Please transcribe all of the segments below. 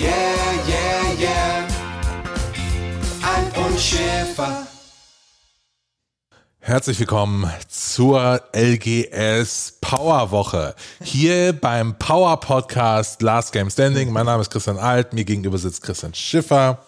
yeah, yeah, yeah. Alf und Schäfer. Herzlich willkommen zur LGS Power Woche. Hier beim Power Podcast Last Game Standing. Mein Name ist Christian Alt, mir gegenüber sitzt Christian Schiffer.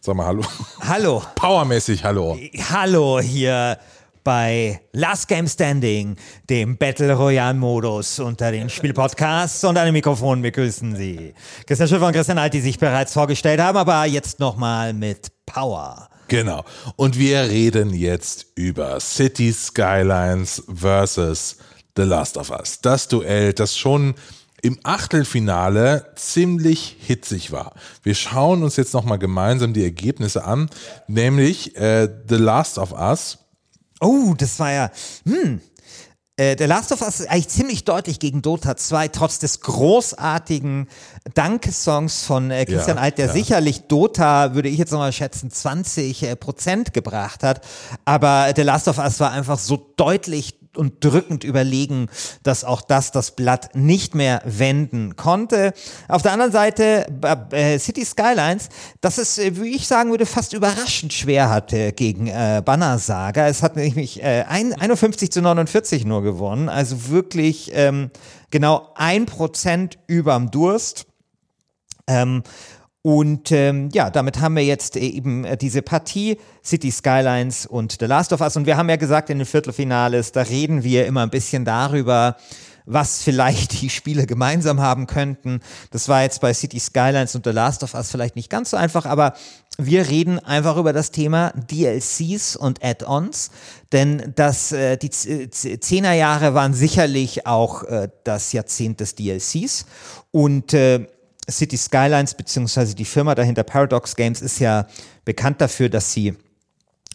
Sag mal Hallo. Hallo. Powermäßig Hallo. Hallo hier bei Last Game Standing, dem Battle Royale Modus unter den Spielpodcasts und den Mikrofon begrüßen Sie Christian Schiffer und Christian Alt, die sich bereits vorgestellt haben, aber jetzt nochmal mit Power. Genau. Und wir reden jetzt über City Skylines versus The Last of Us. Das Duell, das schon im Achtelfinale ziemlich hitzig war. Wir schauen uns jetzt nochmal gemeinsam die Ergebnisse an, nämlich äh, The Last of Us. Oh, das war ja, hm, äh, der Last of Us ist eigentlich ziemlich deutlich gegen Dota 2, trotz des großartigen Dankesongs von äh, Christian Ja, Alt, der ja. sicherlich Dota, würde ich jetzt nochmal schätzen, 20 äh, Prozent gebracht hat. Aber der Last of Us war einfach so deutlich und drückend überlegen, dass auch das das Blatt nicht mehr wenden konnte. Auf der anderen Seite äh, City Skylines, das es, äh, wie ich sagen würde, fast überraschend schwer hatte gegen äh, Banner Saga. Es hat nämlich äh, ein, 51 zu 49 nur gewonnen, also wirklich ähm, genau ein Prozent überm Durst. Ähm, und ähm, ja, damit haben wir jetzt eben äh, diese Partie City Skylines und The Last of Us. Und wir haben ja gesagt in den Viertelfinales, da reden wir immer ein bisschen darüber, was vielleicht die Spiele gemeinsam haben könnten. Das war jetzt bei City Skylines und The Last of Us vielleicht nicht ganz so einfach, aber wir reden einfach über das Thema DLCs und Add-ons, denn das, äh, die Z- Zehnerjahre waren sicherlich auch äh, das Jahrzehnt des DLCs und äh, City Skylines beziehungsweise die Firma dahinter Paradox Games ist ja bekannt dafür, dass sie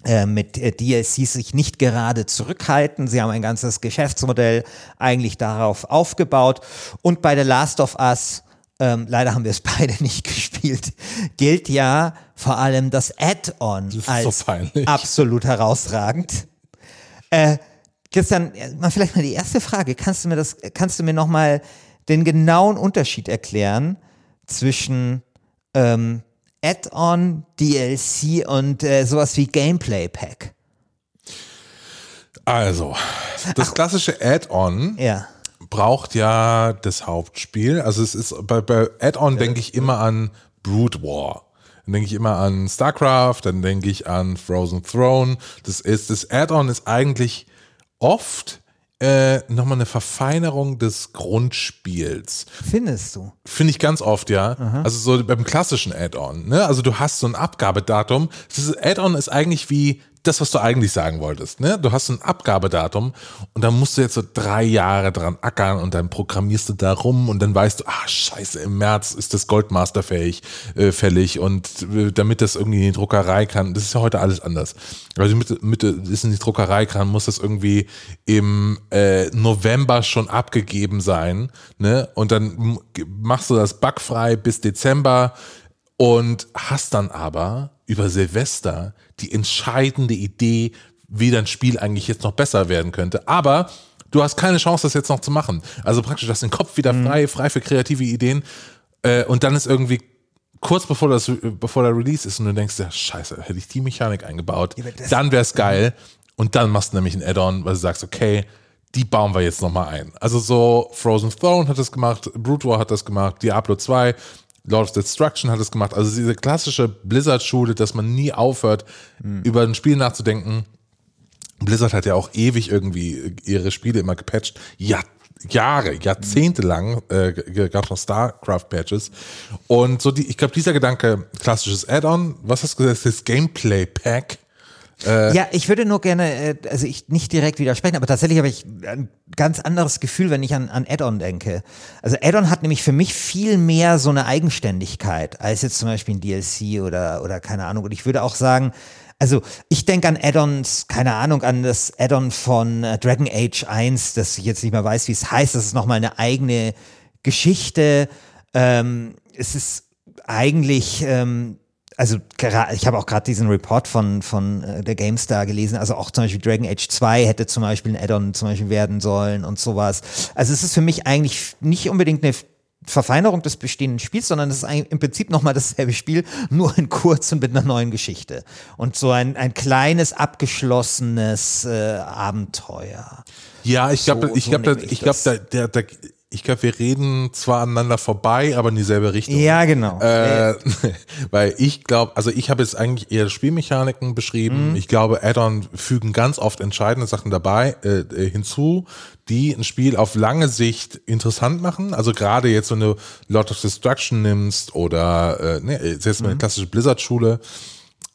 äh, mit äh, DLCs sich nicht gerade zurückhalten. Sie haben ein ganzes Geschäftsmodell eigentlich darauf aufgebaut. Und bei The Last of Us, ähm, leider haben wir es beide nicht gespielt, gilt ja vor allem das Add-on so als peinlich. absolut herausragend. Äh, Christian, äh, mal vielleicht mal die erste Frage. Kannst du mir das, kannst du mir nochmal den genauen Unterschied erklären zwischen ähm, Add-on, DLC und äh, sowas wie Gameplay-Pack? Also, das klassische Add-on Ja. braucht ja das Hauptspiel. Also es ist bei, bei Add-on denke ich immer an Brood War. Dann denke ich immer an StarCraft, dann denke ich an Frozen Throne. Das ist das Add-on ist eigentlich oft äh, nochmal eine Verfeinerung des Grundspiels. Findest du? Finde ich ganz oft, ja. Also so beim klassischen Add-on, ne? Also du hast so ein Abgabedatum. Das Add-on ist eigentlich wie das, was du eigentlich sagen wolltest, ne? Du hast ein Abgabedatum und dann musst du jetzt so drei Jahre dran ackern und dann programmierst du da rum und dann weißt du, ah, scheiße, im März ist das Goldmaster fähig, äh, fällig und äh, damit das irgendwie in die Druckerei kann, das ist ja heute alles anders. Also mit, mit es in die Druckerei kann, muss das irgendwie im äh, November schon abgegeben sein, ne? Und dann machst du das bugfrei bis Dezember und hast dann aber über Silvester die entscheidende Idee, wie dein Spiel eigentlich jetzt noch besser werden könnte. Aber du hast keine Chance, das jetzt noch zu machen. Also praktisch, du hast den Kopf wieder frei, frei für kreative Ideen. Äh, und dann ist irgendwie kurz bevor das, bevor der Release ist und du denkst, ja, scheiße, hätte ich die Mechanik eingebaut, das- dann wäre es geil. Und dann machst du nämlich ein Add-on, weil du sagst, okay, die bauen wir jetzt nochmal ein. Also so Frozen Throne hat das gemacht, Brood War hat das gemacht, Diablo 2. Lord of Destruction hat es gemacht. Also diese klassische Blizzard-Schule, dass man nie aufhört, über ein Spiel nachzudenken. Blizzard hat ja auch ewig irgendwie ihre Spiele immer gepatcht. Ja, Jahre, Jahrzehnte lang äh, gab es noch StarCraft-Patches. Und so die, ich glaube, dieser Gedanke, klassisches Add-on, was hast du gesagt, das Gameplay-Pack. Ja, ich würde nur gerne, äh, also ich nicht direkt widersprechen, aber tatsächlich habe ich ein ganz anderes Gefühl, wenn ich an, an Add-on denke. Also Add-on hat nämlich für mich viel mehr so eine Eigenständigkeit als jetzt zum Beispiel ein DLC oder, oder keine Ahnung. Und ich würde auch sagen, also ich denke an Add-ons, keine Ahnung, an das Add-on von äh, Dragon Age 1, das ich jetzt nicht mehr weiß, wie es heißt. Das ist nochmal eine eigene Geschichte. Ähm, es ist eigentlich, ähm, also ich habe auch gerade diesen Report von, von äh, der GameStar gelesen, also auch zum Beispiel Dragon Age 2 hätte zum Beispiel ein Add-on zum Beispiel werden sollen und sowas. Also es ist für mich eigentlich nicht unbedingt eine Verfeinerung des bestehenden Spiels, sondern es ist eigentlich im Prinzip nochmal dasselbe Spiel, nur in kurz und mit einer neuen Geschichte. Und so ein, ein kleines, abgeschlossenes äh, Abenteuer. Ja, ich glaube, So- ich so glaube, nehme ich glaube, da, der, der, ich glaube, wir reden zwar aneinander vorbei, aber in dieselbe Richtung. Ja, genau. Äh, weil ich glaube, also ich habe jetzt eigentlich eher Spielmechaniken beschrieben. Mhm. Ich glaube, Add-on fügen ganz oft entscheidende Sachen dabei äh, äh, hinzu, die ein Spiel auf lange Sicht interessant machen. Also gerade jetzt, wenn du Lord of Destruction nimmst oder äh, ne, jetzt mal eine Mhm. klassische Blizzard-Schule.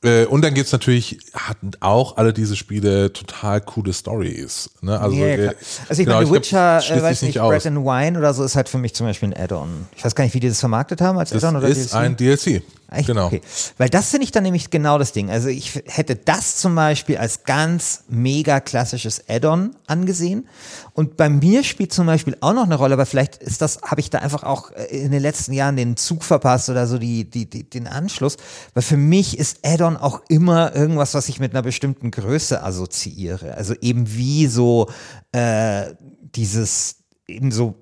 Äh, und dann gibt's natürlich, hatten auch alle diese Spiele total coole Stories. Ne? Also, ja, ja, äh. Also ich genau, meine, glaub, Witcher, schließt äh, weiß nicht, aus. Bread and Wine oder so ist halt für mich zum Beispiel ein Add-on. Ich weiß gar nicht, wie die das vermarktet haben als Add-on oder ist DLC. ein DLC. Echt? Genau. Okay. Weil das finde ich dann nämlich genau das Ding. Also ich hätte das zum Beispiel als ganz mega klassisches Add-on angesehen. Und bei mir spielt zum Beispiel auch noch eine Rolle, aber vielleicht ist das, habe ich da einfach auch in den letzten Jahren den Zug verpasst oder so die, die, die, den Anschluss. Weil für mich ist Add-on auch immer irgendwas, was ich mit einer bestimmten Größe assoziiere. Also eben wie so äh, dieses, eben so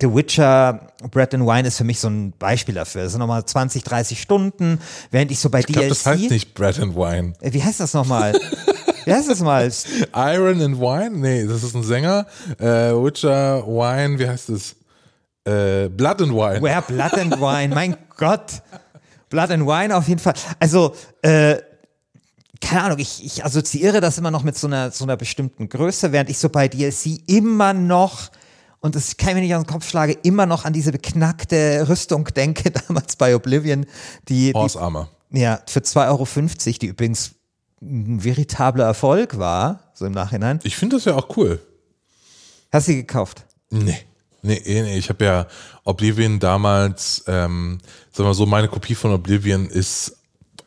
The Witcher Bread and Wine ist für mich so ein Beispiel dafür. Das sind nochmal 20, 30 Stunden, während ich so bei Ich DLC. das heißt nicht Bread and Wine. Äh, Wie heißt das nochmal? Wie heißt das mal? Iron and Wine? Nee, das ist ein Sänger. Äh, Witcher, Wine, wie heißt es? Äh, Blood and Wine. Where Blood and Wine, mein Gott. Blood and Wine auf jeden Fall. Also, äh, keine Ahnung, ich, ich assoziiere das immer noch mit so einer, so einer bestimmten Größe, während ich so bei DLC immer noch, und das kann ich mir nicht aus dem Kopf schlage, immer noch an diese beknackte Rüstung denke, damals bei Oblivion, die, Horse Armor. Ja, für 2,50 Euro, die übrigens ein veritabler Erfolg war, so im Nachhinein. Ich finde das ja auch cool. Hast du sie gekauft? Nee. Nee, eh, nee. ich habe ja Oblivion damals, ähm, sagen wir so, meine Kopie von Oblivion ist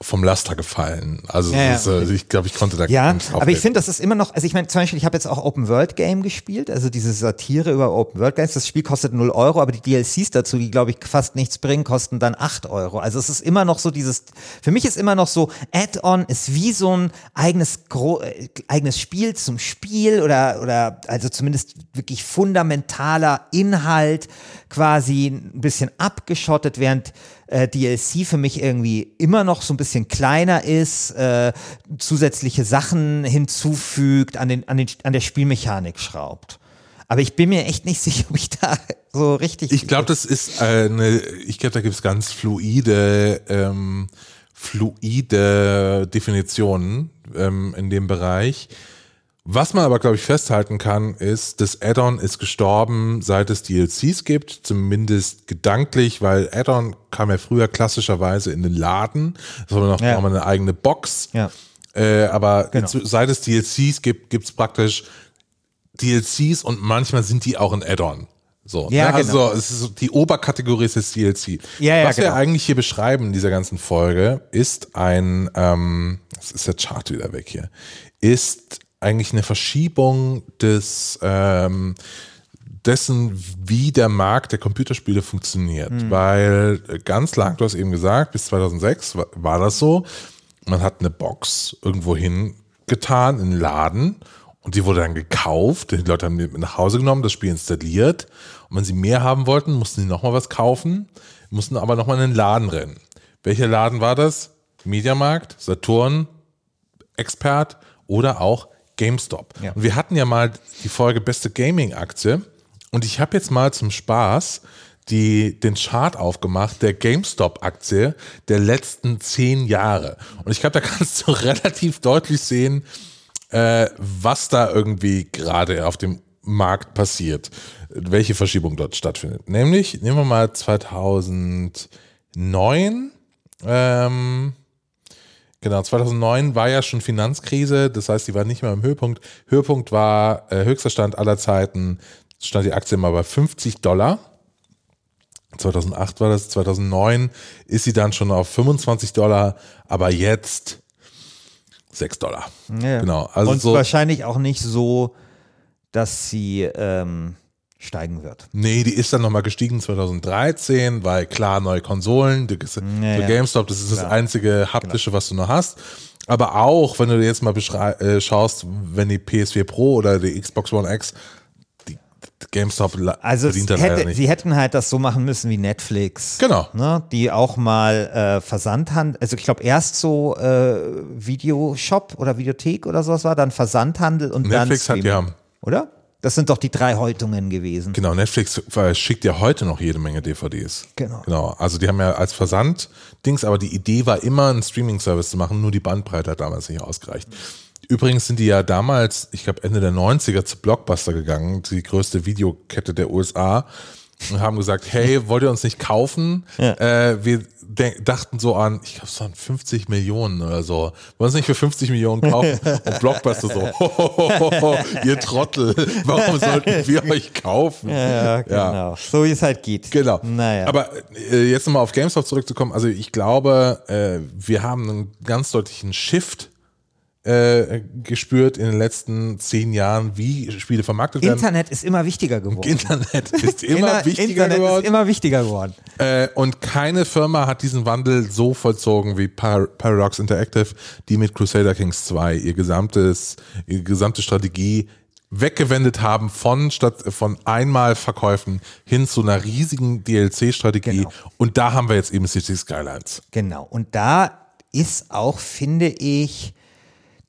vom Laster gefallen. Also Ja, ist, äh, ich glaube, ich konnte da Ja, aber ich finde, das ist immer noch, also ich meine, zum Beispiel, ich habe jetzt auch Open World Game gespielt, also diese Satire über Open World Games. Das Spiel kostet 0 Euro, aber die DLCs dazu, die glaube ich fast nichts bringen, kosten dann 8 Euro. Also es ist immer noch so dieses, für mich ist immer noch so, Add-on ist wie so ein eigenes, äh, eigenes Spiel zum Spiel oder, oder also zumindest wirklich fundamentaler Inhalt quasi ein bisschen abgeschottet, während äh, DLC für mich irgendwie immer noch so ein bisschen kleiner ist, äh, zusätzliche Sachen hinzufügt, an, den, an, den, an der Spielmechanik schraubt. Aber ich bin mir echt nicht sicher, ob ich da so richtig. Ich glaube, das ist eine, ich glaube, da gibt es ganz fluide, ähm, fluide Definitionen ähm, in dem Bereich. Was man aber, glaube ich, festhalten kann, ist, das Add-on ist gestorben, seit es DLCs gibt, zumindest gedanklich, weil Add-on kam ja früher klassischerweise in den Laden. Das war noch, Ja. noch mal eine eigene Box. Ja. Äh, aber Genau. seit es DLCs gibt, gibt es praktisch DLCs und manchmal sind die auch ein Add-on. So, Ja, ne? also genau. es ist die Oberkategorie ist das DLC. Ja, ja, Was wir genau. eigentlich hier beschreiben in dieser ganzen Folge ist ein, ähm, das ist der Chart wieder weg hier, ist eigentlich eine Verschiebung des ähm, dessen, wie der Markt der Computerspiele funktioniert. Hm. Weil äh, ganz lang, du hast eben gesagt, bis 2006 war, war das so, man hat eine Box irgendwo hingetan, in einen Laden und die wurde dann gekauft. Die Leute haben die mit nach Hause genommen, das Spiel installiert. Und wenn sie mehr haben wollten, mussten sie nochmal was kaufen, mussten aber nochmal in den Laden rennen. Welcher Laden war das? Mediamarkt, Saturn, Expert oder auch GameStop. Ja. Und wir hatten ja mal die Folge beste Gaming-Aktie und ich habe jetzt mal zum Spaß die, den Chart aufgemacht der GameStop-Aktie der letzten zehn Jahre. Und ich glaube, da kannst du relativ deutlich sehen, äh, was da irgendwie gerade auf dem Markt passiert, welche Verschiebung dort stattfindet. Nämlich, nehmen wir mal 2009, ähm, Genau, 2009 war ja schon Finanzkrise, das heißt, die war nicht mehr im Höhepunkt. Höhepunkt war äh, höchster Stand aller Zeiten, stand die Aktie mal bei 50 Dollar. 2008 war das, 2009 ist sie dann schon auf 25 Dollar, aber jetzt 6 Dollar. Ja. Genau. Also Und so, wahrscheinlich auch nicht so, dass sie ähm, steigen wird. nee, die ist dann nochmal gestiegen 2013, weil klar, neue Konsolen, die, so ja. GameStop, das ist das einzige haptische, was du noch hast. Aber auch, wenn du jetzt mal äh, schaust, wenn die PS4 Pro oder die Xbox One X, die, die GameStop Also hätte, sie hätten halt das so machen müssen wie Netflix. Genau. Ne, die auch mal äh, Versandhandel, also ich glaube erst so äh, Videoshop oder Videothek oder sowas war, dann Versandhandel und Netflix dann hat Streaming. ja- Oder? Das sind doch die drei Häutungen gewesen. Genau, Netflix schickt ja heute noch jede Menge DVDs. Genau. Genau. Also die haben ja als Versand Dings, aber die Idee war immer, einen Streaming-Service zu machen, nur die Bandbreite hat damals nicht ausgereicht. Übrigens sind die ja damals, ich glaube Ende der 90er zu Blockbuster gegangen, die größte Videokette der USA, und haben gesagt, hey, wollt ihr uns nicht kaufen? Äh, wir dachten so an, ich glaube, es waren 50 Millionen oder so. Wollen uns nicht für 50 Millionen kaufen? Und Blockbuster so, hohoho, ihr Trottel, warum sollten wir euch kaufen? Ja, genau. So wie es halt geht. Genau. Naja. Aber äh, jetzt nochmal auf GameStop zurückzukommen. Also ich glaube, äh, wir haben einen ganz deutlichen Shift äh, gespürt in den letzten zehn Jahren, wie Spiele vermarktet werden. Internet ist immer wichtiger geworden. Internet ist immer wichtiger Internet geworden. ist immer wichtiger geworden. Äh, und keine Firma hat diesen Wandel so vollzogen wie Par Paradox Interactive, die mit Crusader Kings 2 ihr gesamtes, ihre gesamte Strategie weggewendet haben von statt von einmal Verkäufen hin zu einer riesigen DLC-Strategie. Genau. Und da haben wir jetzt eben City Skylines. Genau. Und da ist auch, finde ich,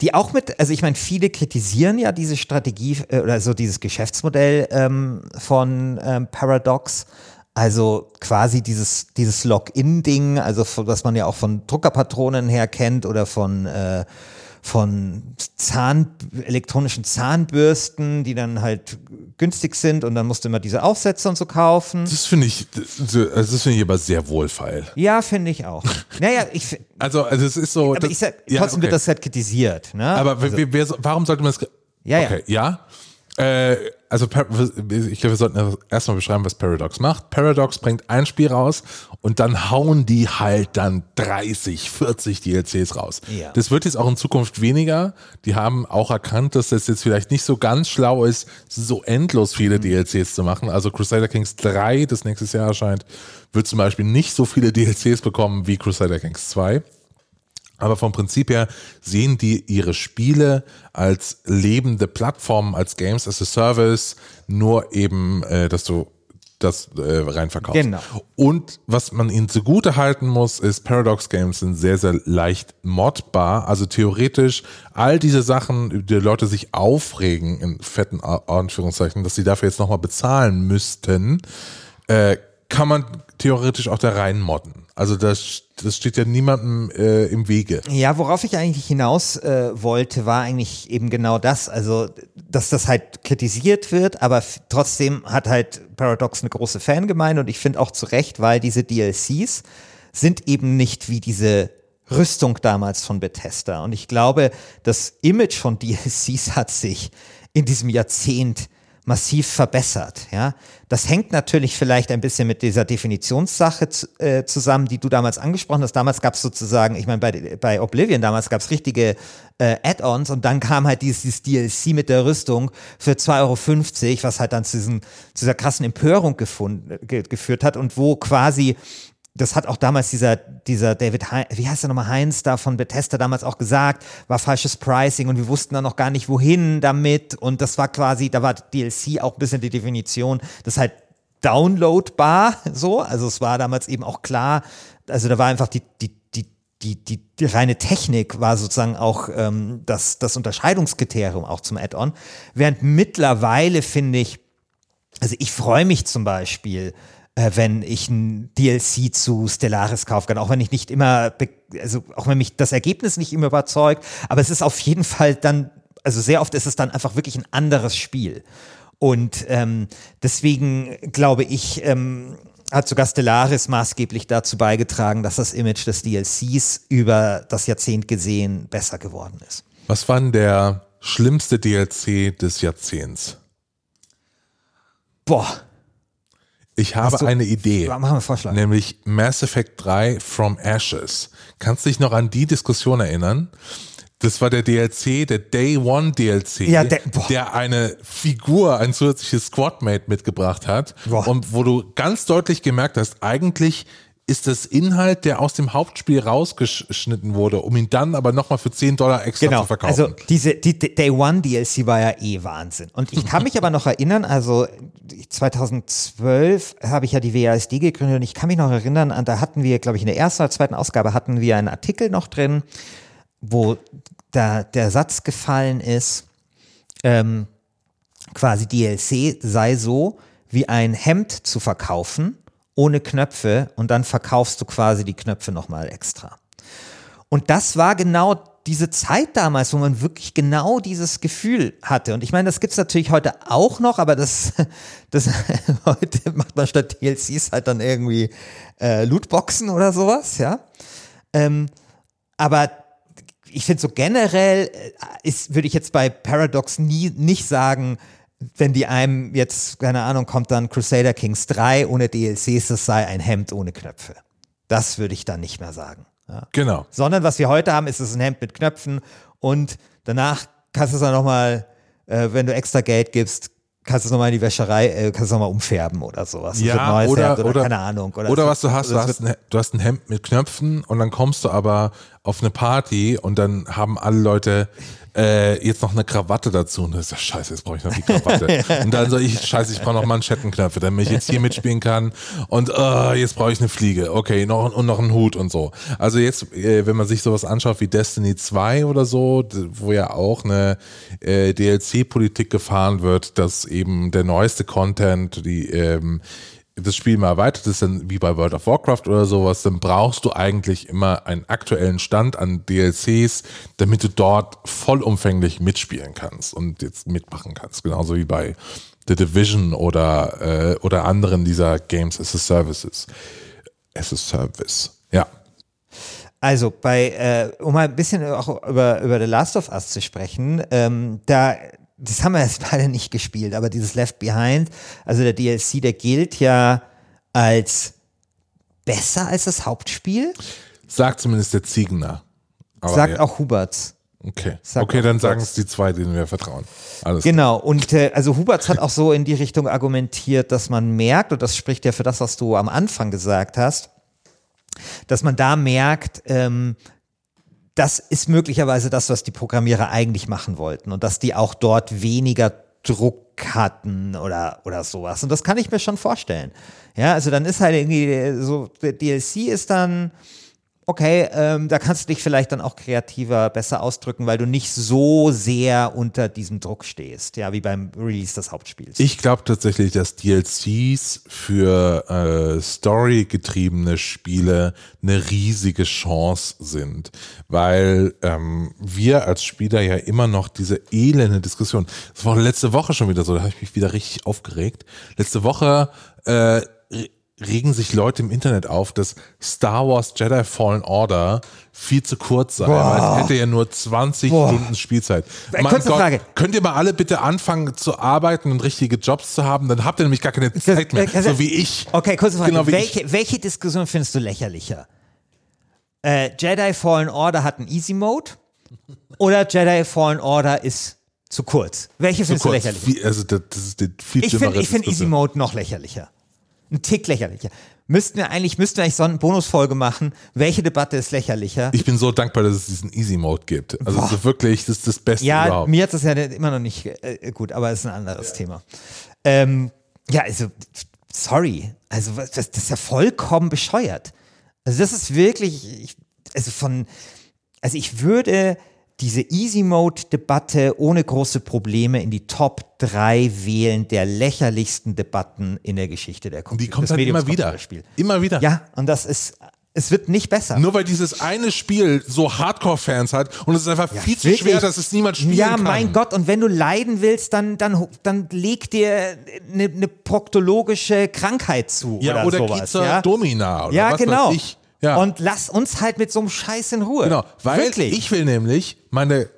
die auch mit, also ich meine, viele kritisieren ja diese Strategie äh, oder so dieses Geschäftsmodell ähm, von ähm, Paradox. Also quasi dieses, dieses Login-Ding, also was man ja auch von Druckerpatronen her kennt oder von, äh, von Zahn, elektronischen Zahnbürsten, die dann halt günstig sind und dann musst du immer diese Aufsätze und so kaufen. Das finde ich, das, das finde ich aber sehr wohlfeil. Ja, finde ich auch. Naja, ich, Also, also es ist so. aber das- ich sag, ja, trotzdem wird okay. das halt kritisiert. Ne? Aber wer- wer, wer, warum sollte man das? Ja, ja. Okay, ja. Äh, also ich glaube, wir sollten erstmal beschreiben, was Paradox macht. Paradox bringt ein Spiel raus und dann hauen die halt dann 30, 40 DLCs raus. Ja. Das wird jetzt auch in Zukunft weniger. Die haben auch erkannt, dass das jetzt vielleicht nicht so ganz schlau ist, so endlos viele Mhm. DLCs zu machen. Also Crusader Kings 3, das nächstes Jahr erscheint, wird zum Beispiel nicht so viele DLCs bekommen wie Crusader Kings 2. Aber vom Prinzip her sehen die ihre Spiele als lebende Plattformen, als Games as a Service, nur eben, äh, dass du das äh, rein verkaufst. Genau. Und was man ihnen zugute halten muss, ist, Paradox Games sind sehr, sehr leicht modbar. Also theoretisch all diese Sachen, über die Leute sich aufregen, in fetten Anführungszeichen, dass sie dafür jetzt nochmal bezahlen müssten, äh, kann man theoretisch auch da rein modden. Also das, das steht ja niemandem äh, im Wege. Ja, worauf ich eigentlich hinaus äh, wollte, war eigentlich eben genau das. Also, dass das halt kritisiert wird, aber trotzdem hat halt Paradox eine große Fangemeinde und ich finde auch zu Recht, weil diese DLCs sind eben nicht wie diese Rüstung damals von Bethesda. Und ich glaube, das Image von DLCs hat sich in diesem Jahrzehnt massiv verbessert. Ja, das hängt natürlich vielleicht ein bisschen mit dieser Definitionssache äh, zusammen, die du damals angesprochen hast. Damals gab es sozusagen, ich meine, bei, bei Oblivion damals gab es richtige äh, Add-ons und dann kam halt dieses, dieses DLC mit der Rüstung für 2,50 Euro, was halt dann zu, diesen, zu dieser krassen Empörung gefunden, ge, geführt hat und wo quasi das hat auch damals dieser, dieser David, Hein, wie heißt der nochmal, Heinz da von Bethesda damals auch gesagt, war falsches Pricing und wir wussten dann noch gar nicht, wohin damit. Und das war quasi, da war DLC auch ein bisschen die Definition, das halt downloadbar, so, also es war damals eben auch klar, also da war einfach die, die, die, die, die, die reine Technik war sozusagen auch ähm, das, das Unterscheidungskriterium auch zum Add-on, während mittlerweile finde ich, also ich freue mich zum Beispiel, äh, wenn ich ein DLC zu Stellaris kaufen kann, auch wenn ich nicht immer, also auch wenn mich das Ergebnis nicht immer überzeugt, aber es ist auf jeden Fall dann, also sehr oft ist es dann einfach wirklich ein anderes Spiel. Und ähm, deswegen glaube ich, ähm, hat sogar Stellaris maßgeblich dazu beigetragen, dass das Image des DLCs über das Jahrzehnt gesehen besser geworden ist. Was war denn der schlimmste DLC des Jahrzehnts? Boah. Ich habe du, eine Idee. Machen wir einen Vorschlag. Nämlich Mass Effect 3 From Ashes. Kannst du dich noch an die Diskussion erinnern? Das war der DLC, der Day One DLC, ja, der, der, eine Figur, ein zusätzliches Squadmate mitgebracht hat. Boah. Und wo du ganz deutlich gemerkt hast, eigentlich ist das Inhalt, der aus dem Hauptspiel rausgeschnitten wurde, um ihn dann aber nochmal für 10 Dollar extra genau. zu verkaufen. Also diese die Day One DLC war ja eh Wahnsinn. Und ich kann mich aber noch erinnern, also 2012 habe ich ja die WASD gegründet und ich kann mich noch erinnern, an da hatten wir, glaube ich, in der ersten oder zweiten Ausgabe hatten wir einen Artikel noch drin, wo da der Satz gefallen ist, ähm, quasi DLC sei so, wie ein Hemd zu verkaufen, ohne Knöpfe, und dann verkaufst du quasi die Knöpfe nochmal extra. Und das war genau diese Zeit damals, wo man wirklich genau dieses Gefühl hatte. Und ich meine, das gibt es natürlich heute auch noch, aber das, das heute macht man statt DLCs halt dann irgendwie äh, Lootboxen oder sowas, ja. Ähm, aber ich finde so generell äh, ist, würde ich jetzt bei Paradox nie nicht sagen, wenn die einem jetzt, keine Ahnung, kommt dann Crusader Kings 3 ohne DLCs, das sei ein Hemd ohne Knöpfe. Das würde ich dann nicht mehr sagen. Ja. Genau. Sondern was wir heute haben, ist es ein Hemd mit Knöpfen und danach kannst du es dann nochmal, äh, wenn du extra Geld gibst, kannst du es nochmal in die Wäscherei, äh, kannst du nochmal umfärben oder sowas. Ja, oder, oder, oder, keine Ahnung. Oder, oder was du hast, du hast, ein, du hast ein Hemd mit Knöpfen und dann kommst du aber auf eine Party und dann haben alle Leute äh, jetzt noch eine Krawatte dazu. Und das ist ja scheiße, jetzt brauche ich noch die Krawatte. und dann so, ich, scheiße, ich brauche noch Manschettenknöpfe, damit ich jetzt hier mitspielen kann. Und uh, jetzt brauche ich eine Fliege. Okay, noch, und noch einen Hut und so. Also jetzt, äh, wenn man sich sowas anschaut wie Destiny 2 oder so, wo ja auch eine äh, DLC-Politik gefahren wird, dass eben der neueste Content, die ähm, das Spiel mal erweitert ist, dann wie bei World of Warcraft oder sowas, dann brauchst du eigentlich immer einen aktuellen Stand an DLCs, damit du dort vollumfänglich mitspielen kannst und jetzt mitmachen kannst. Genauso wie bei The Division oder, äh, oder anderen dieser Games as a Services. As a Service, ja. Also bei, äh, um mal ein bisschen auch über, über The Last of Us zu sprechen, ähm, da das haben wir jetzt beide nicht gespielt, aber dieses Left Behind, also der DLC, der gilt ja als besser als das Hauptspiel. Sagt zumindest der Ziegner. Aber Sagt ja. auch Huberts. Okay, Sagt okay, dann sagen es die zwei, denen wir vertrauen. Alles genau, klar. und äh, also Huberts hat auch so in die Richtung argumentiert, dass man merkt, und das spricht ja für das, was du am Anfang gesagt hast, dass man da merkt, ähm, das ist möglicherweise das, was die Programmierer eigentlich machen wollten und dass die auch dort weniger Druck hatten oder, oder sowas. Und das kann ich mir schon vorstellen. Ja, also dann ist halt irgendwie so, der DLC ist dann, okay, ähm, da kannst du dich vielleicht dann auch kreativer besser ausdrücken, weil du nicht so sehr unter diesem Druck stehst, ja, wie beim Release des Hauptspiels. Ich glaube tatsächlich, dass DLCs für äh, story-getriebene Spiele eine riesige Chance sind, weil ähm, wir als Spieler ja immer noch diese elende Diskussion, das war letzte Woche schon wieder so, da habe ich mich wieder richtig aufgeregt. Letzte Woche äh, regen sich Leute im Internet auf, dass Star Wars Jedi Fallen Order viel zu kurz sei. Boah. Weil es hätte ja nur 20 Boah. Stunden Spielzeit. Äh, kurze Gott, Frage. Könnt ihr mal alle bitte anfangen zu arbeiten und richtige Jobs zu haben? Dann habt ihr nämlich gar keine Zeit mehr. so wie ich. Okay, kurze Frage. Genau welche, welche Diskussion findest du lächerlicher? Äh, Jedi Fallen Order hat einen Easy Mode oder Jedi Fallen Order ist zu kurz? Welche findest kurz. du lächerlicher? Wie, also das, das ist die viel Ich finde find Easy Mode noch lächerlicher ein Tick lächerlicher. Müssten wir eigentlich, müssten wir eigentlich so eine Bonusfolge machen. Welche Debatte ist lächerlicher? Ich bin so dankbar, dass es diesen Easy Mode gibt. Also so wirklich, das ist das Beste ja, überhaupt. mir hat das ja immer noch nicht äh, gut, aber es ist ein anderes ja. Thema. Ähm, ja, also sorry, also das, das ist ja vollkommen bescheuert. Also das ist wirklich, ich, also von, also ich würde diese Easy Mode Debatte ohne große Probleme in die Top 3 wählen der lächerlichsten Debatten in der Geschichte der Die Computer. kommt des halt immer wieder. Immer wieder. Ja, und das ist, es wird nicht besser. Nur weil dieses eine Spiel so Hardcore-Fans hat und es ist einfach viel zu Wirklich? schwer, dass es niemand spielen ja, kann. mein Gott, und wenn du leiden willst, dann, dann, dann leg dir eine, eine proktologische Krankheit zu. Ja, oder, oder sowas. zur ja? Domina oder ja, was genau. weiß ich. Ja. Und lass uns halt mit so einem Scheiß in Ruhe. Genau, weil Wirklich. ich will nämlich meine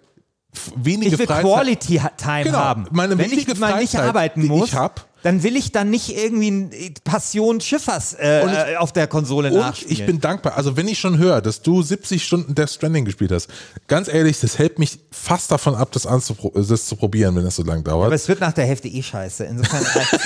wenige Ich will Freizeit. Quality Time Genau, haben. meine Wenn ich mal nicht arbeiten muss, ich hab. dann will ich dann nicht irgendwie ein Passion Schiffers äh, ich- äh, auf der Konsole Und nachspielen. ich bin dankbar. Also wenn ich schon höre, dass du 70 Stunden Death Stranding gespielt hast, ganz ehrlich, das hält mich fast davon ab, das, das zu probieren, wenn das so lange dauert. Aber es wird nach der Hälfte eh scheiße. Insofern reicht's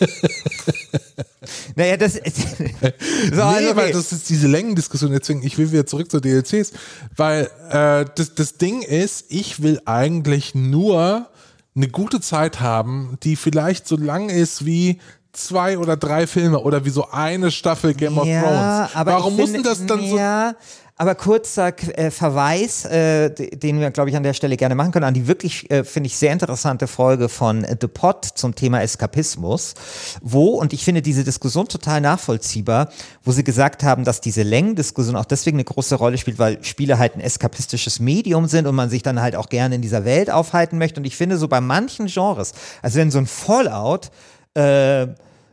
ja. naja, das. so, nee, also okay. weil das ist diese Längendiskussion, deswegen, ich will wieder zurück zu DLCs, weil äh, das, das Ding ist, ich will eigentlich nur eine gute Zeit haben, die vielleicht so lang ist wie zwei oder drei Filme oder wie so eine Staffel Game of ja, Thrones. aber Warum muss denn das dann so Ja, aber kurzer äh, Verweis, äh, den wir, glaube ich, an der Stelle gerne machen können, an die wirklich, äh, finde ich, sehr interessante Folge von äh, The Pod zum Thema Eskapismus, wo, und ich finde diese Diskussion total nachvollziehbar, wo sie gesagt haben, dass diese Längendiskussion auch deswegen eine große Rolle spielt, weil Spiele halt ein eskapistisches Medium sind und man sich dann halt auch gerne in dieser Welt aufhalten möchte. Und ich finde so bei manchen Genres, also wenn so ein Fallout, äh,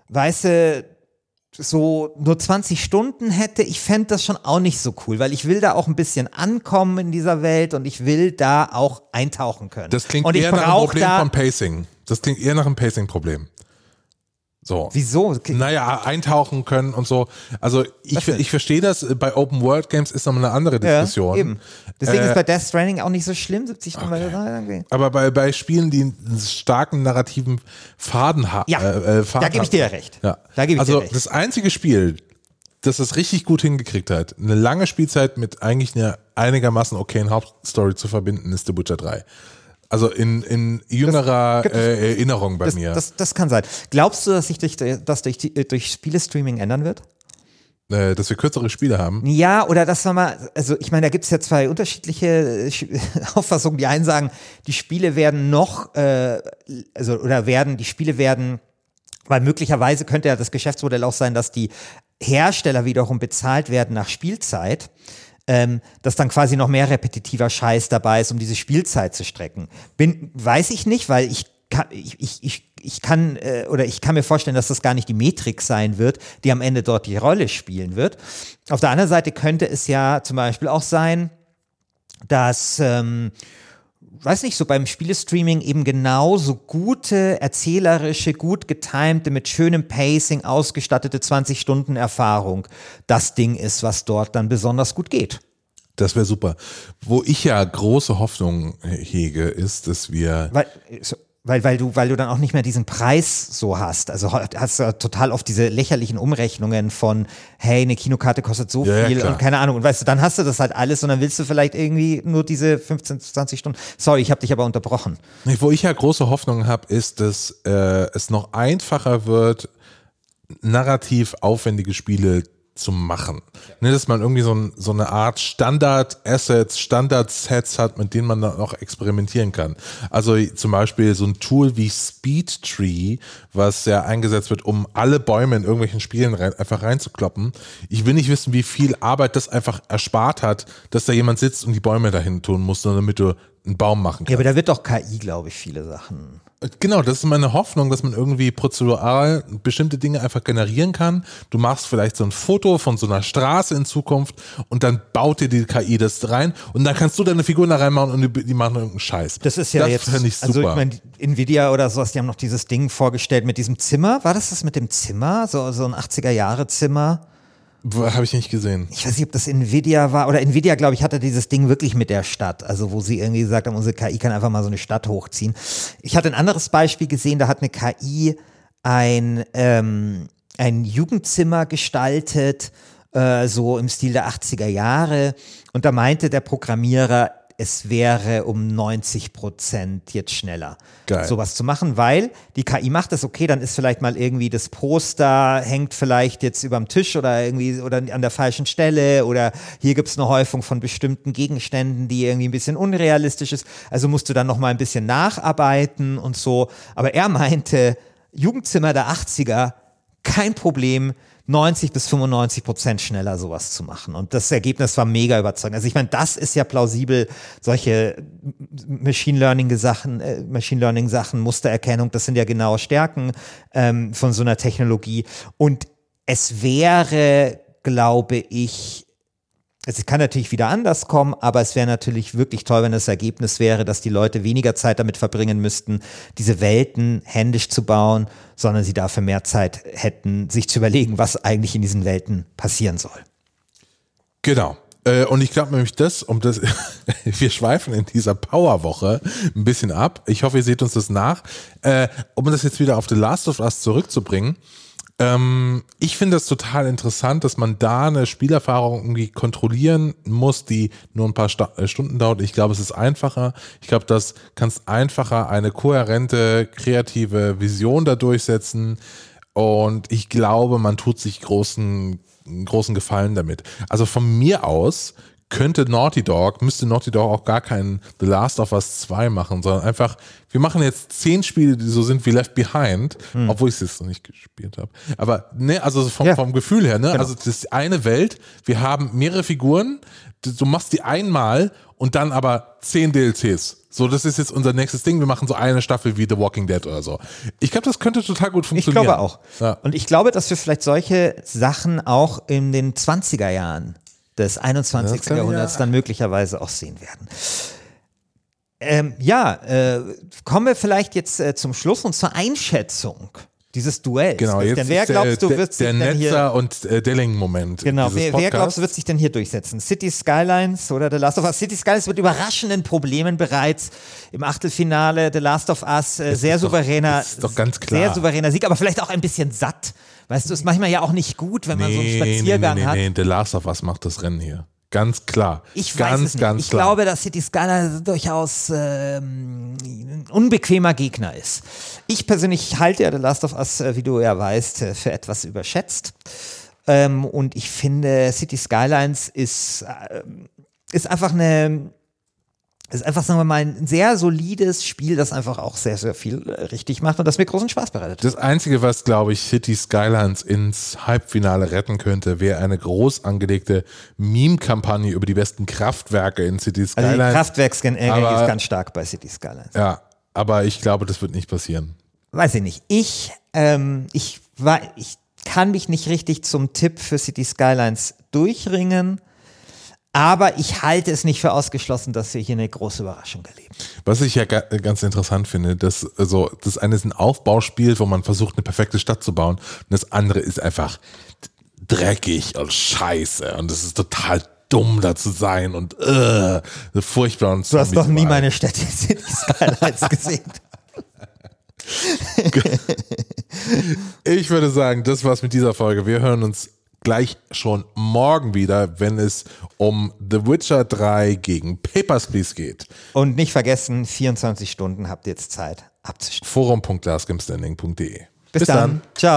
weißt du, so nur 20 Stunden hätte, ich fände das schon auch nicht so cool, weil ich will da auch ein bisschen ankommen in dieser Welt und ich will da auch eintauchen können. Das klingt und eher nach einem Problem vom Pacing. Das klingt eher nach einem Pacing-Problem. So. Wieso? Naja, eintauchen können und so. Also ich, ich verstehe das, bei Open World Games ist nochmal eine andere Ja, Diskussion. eben. Deswegen Äh, ist bei Death Stranding auch nicht so schlimm, 70 Stunden. Okay. Aber bei, bei Spielen, die einen starken narrativen Faden haben. Ja, äh, äh, Faden da gebe ich dir ja recht. Ja. Da gebe ich also dir recht. das einzige Spiel, das es richtig gut hingekriegt hat, eine lange Spielzeit mit eigentlich einer einigermaßen okayen Hauptstory zu verbinden, ist The Butcher 3. Also in, in jüngerer Das- äh, Erinnerung bei Das, mir. das, das kann sein. Glaubst du, dass sich durch, das durch, durch Spielestreaming ändern wird? äh, dass wir kürzere Spiele haben. Ja, oder dass wir mal, also ich meine, da gibt es ja zwei unterschiedliche äh, Auffassungen. Die einen sagen, die Spiele werden noch, äh, also oder werden, die Spiele werden, weil möglicherweise könnte ja das Geschäftsmodell auch sein, dass die Hersteller wiederum bezahlt werden nach Spielzeit. Ähm, dass dann quasi noch mehr repetitiver Scheiß dabei ist, um diese Spielzeit zu strecken. Bin, weiß ich nicht, weil ich kann, ich, ich, ich, ich kann äh, oder ich kann mir vorstellen, dass das gar nicht die Metrik sein wird, die am Ende dort die Rolle spielen wird. Auf der anderen Seite könnte es ja zum Beispiel auch sein, dass ähm, weiß nicht, so beim Spielestreaming eben genauso gute, erzählerische, gut getimte, mit schönem Pacing ausgestattete 20 Stunden Erfahrung das Ding ist, was dort dann besonders gut geht. Das wäre super. Wo ich ja große Hoffnung hege, ist, dass wir Weil, so, weil, weil, du, weil du dann auch nicht mehr diesen Preis so hast. Also hast du total oft diese lächerlichen Umrechnungen von, hey, eine Kinokarte kostet so Ja, ja, viel klar. und keine Ahnung. Und weißt du, dann hast du das halt alles und dann willst du vielleicht irgendwie nur diese 15, 20 Stunden. Sorry, ich habe dich aber unterbrochen. Wo ich ja große Hoffnung habe, ist, dass äh, es noch einfacher wird, narrativ aufwendige Spiele zu machen. Ne, dass man irgendwie so, ein, so eine Art Standard-Assets, Standard-Sets hat, mit denen man dann auch experimentieren kann. Also zum Beispiel so ein Tool wie Speedtree, was ja eingesetzt wird, um alle Bäume in irgendwelchen Spielen rein, einfach reinzukloppen. Ich will nicht wissen, wie viel Arbeit das einfach erspart hat, dass da jemand sitzt und die Bäume dahin tun muss, nur damit du einen Baum machen kannst. Ja, aber da wird doch KI, glaube ich, viele Sachen. Genau, das ist meine Hoffnung, dass man irgendwie prozedural bestimmte Dinge einfach generieren kann. Du machst vielleicht so ein Foto von so einer Straße in Zukunft und dann baut dir die KI das rein und dann kannst du deine Figuren da reinmachen und die, die machen irgendeinen Scheiß. Das ist ja das jetzt, fänd ich super. also ich meine, Nvidia oder sowas, die haben noch dieses Ding vorgestellt mit diesem Zimmer. War das das mit dem Zimmer? So, so ein 80er-Jahre-Zimmer? Habe ich nicht gesehen. Ich weiß nicht, ob das Nvidia war oder Nvidia, glaube ich, hatte dieses Ding wirklich mit der Stadt. Also wo sie irgendwie gesagt haben, unsere KI kann einfach mal so eine Stadt hochziehen. Ich hatte ein anderes Beispiel gesehen, da hat eine KI ein, ähm, ein Jugendzimmer gestaltet, äh, so im Stil der 80er Jahre. Und da meinte der Programmierer, es wäre um 90 Prozent jetzt schneller, Geil. sowas zu machen, weil die KI macht das okay, dann ist vielleicht mal irgendwie das Poster hängt vielleicht jetzt überm Tisch oder irgendwie oder an der falschen Stelle oder hier gibt es eine Häufung von bestimmten Gegenständen, die irgendwie ein bisschen unrealistisch ist. Also musst du dann noch mal ein bisschen nacharbeiten und so. Aber er meinte, Jugendzimmer der 80er, kein Problem. 90 bis 95 Prozent schneller sowas zu machen. Und das Ergebnis war mega überzeugend. Also ich meine, das ist ja plausibel, solche Machine Learning Sachen, äh, Machine Learning Sachen, Mustererkennung, das sind ja genaue Stärken ähm, von so einer Technologie. Und es wäre, glaube ich, es kann natürlich wieder anders kommen, aber es wäre natürlich wirklich toll, wenn das Ergebnis wäre, dass die Leute weniger Zeit damit verbringen müssten, diese Welten händisch zu bauen, sondern sie dafür mehr Zeit hätten, sich zu überlegen, was eigentlich in diesen Welten passieren soll. Genau. Äh, Und ich glaube nämlich das, um das, wir schweifen in dieser Powerwoche ein bisschen ab. Ich hoffe, ihr seht uns das nach. Äh, um das jetzt wieder auf The Last of Us zurückzubringen, ähm, ich finde das total interessant, dass man da eine Spielerfahrung irgendwie kontrollieren muss, die nur ein paar Sta äh, Stunden dauert. Ich glaube, es ist einfacher. Ich glaube, das kannst einfacher eine kohärente, kreative Vision da durchsetzen. Und ich glaube, man tut sich großen, großen Gefallen damit. Also von mir aus könnte Naughty Dog, müsste Naughty Dog auch gar keinen The Last of Us 2 machen, sondern einfach, wir machen jetzt zehn Spiele, die so sind wie Left Behind, obwohl ich es jetzt noch nicht gespielt habe. Aber ne, also vom, Ja. vom Gefühl her, ne? Also das ist eine Welt, wir haben mehrere Figuren, du, machst die einmal und dann aber zehn DLCs. So, das ist jetzt unser nächstes Ding. Wir machen so eine Staffel wie The Walking Dead oder so. Ich glaube, das könnte total gut Ich funktionieren. glaube auch. Ja. Und ich glaube, dass wir vielleicht solche Sachen auch in den 20er Jahren des 21. Das kann Jahrhunderts ja- dann möglicherweise auch sehen werden. Ähm, ja, äh, kommen wir vielleicht jetzt äh, zum Schluss und zur Einschätzung dieses Duells. Genau, jetzt denn wer ist der, glaubst du, wird sich der denn hier Netzer und äh, Delling-Moment. Genau, wer, wer glaubst du, wird sich denn hier durchsetzen? City Skylines oder The Last of Us? City Skylines mit überraschenden Problemen bereits im Achtelfinale. The Last of Us, äh, sehr doch- souveräner, das ist doch ganz klar. sehr souveräner Sieg, aber vielleicht auch ein bisschen satt. Weißt du, ist manchmal ja auch nicht gut, wenn man so einen Spaziergang nee, nee, hat. nee, The Last of Us macht das Rennen hier. Ganz klar. Ich ganz, weiß es nicht. ganz ich klar. glaube, dass City Skylines durchaus ähm, ein unbequemer Gegner ist. Ich persönlich halte ja The Last of Us, äh, wie du ja weißt, äh, für etwas überschätzt. Ähm, und ich finde, City Skylines ist, ähm, ist einfach eine ist einfach, sagen wir mal, ein sehr solides Spiel, das einfach auch sehr, sehr viel äh, richtig macht und das mir großen Spaß bereitet. Das Einzige, was, glaube ich, City Skylines ins Halbfinale retten könnte, wäre eine groß angelegte Meme-Kampagne über die besten Kraftwerke in City Also Skylines. Kraftwerksenergie aber- ist ganz stark bei City Skylines. ja, aber ich glaube, das wird nicht passieren. weiß ich nicht. Ich, ähm, ich war, ich kann mich nicht richtig zum Tipp für City Skylines durchringen, aber ich halte es nicht für ausgeschlossen, dass wir hier eine große Überraschung erleben. Was ich ja ga- ganz interessant finde, dass also das eine ist ein Aufbauspiel, wo man versucht, eine perfekte Stadt zu bauen, und das andere ist einfach dreckig und scheiße und es ist total dumm da zu sein und äh, furchtbar und Du hast doch nie meine Städte City Skylines gesehen. Ich würde sagen, das war's mit dieser Folge. Wir hören uns gleich schon morgen wieder, wenn es um The Witcher 3 gegen Papers, Please geht. Und nicht vergessen, 24 Stunden habt ihr jetzt Zeit abzuschließen. Forum.glaskimstanding.de. Bis, dann. Ciao.